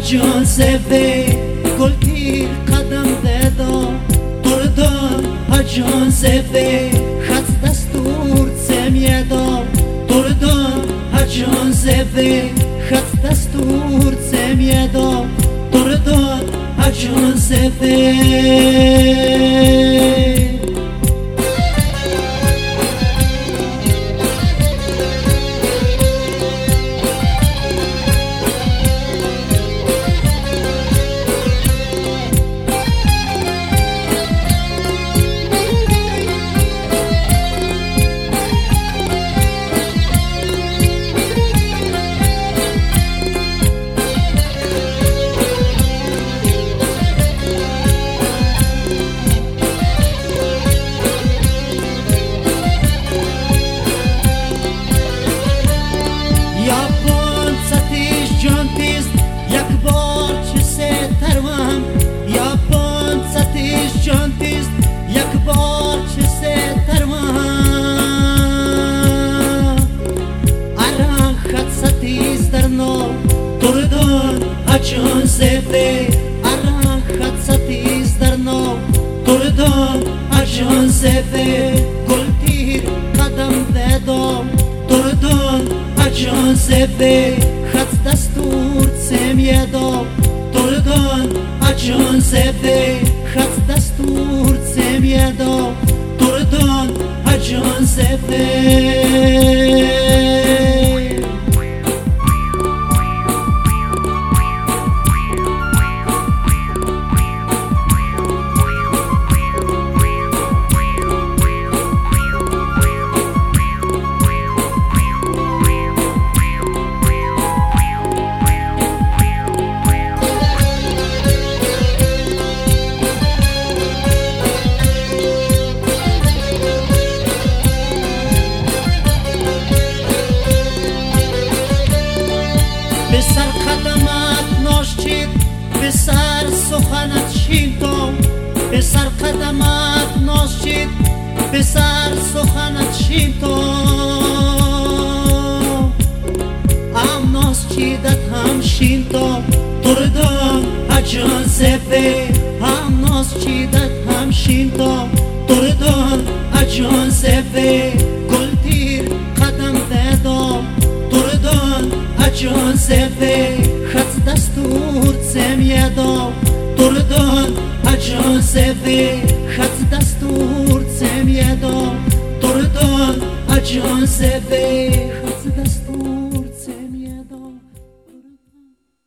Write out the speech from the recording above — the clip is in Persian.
جاذبه گل تیر قدم ددا دردان ها جاذبه خط دستور سمیدا دردان ها جاذبه خط دستور سمیدا دردان ها Чого зити, арахаться ти здарно, турдо, а чого зити, культір, кадам ведом, турдон, а чого зити, хат да стурцем єдом, турдон, а чого зити, хат да стурцем miedo. به سر سخنت شیدم به سر قدمت ناشید به سر سخنت شیدم ام ناز چیدت هم شیدم دردم اجان زفه هم ناز چیدت هم شیدم دردم اجان زفه گل تیر قدم دادم دردان جان زفه خط دستور mjedo Të rëdën a gjë se dhe Hatë dastur se mjedo Të rëdën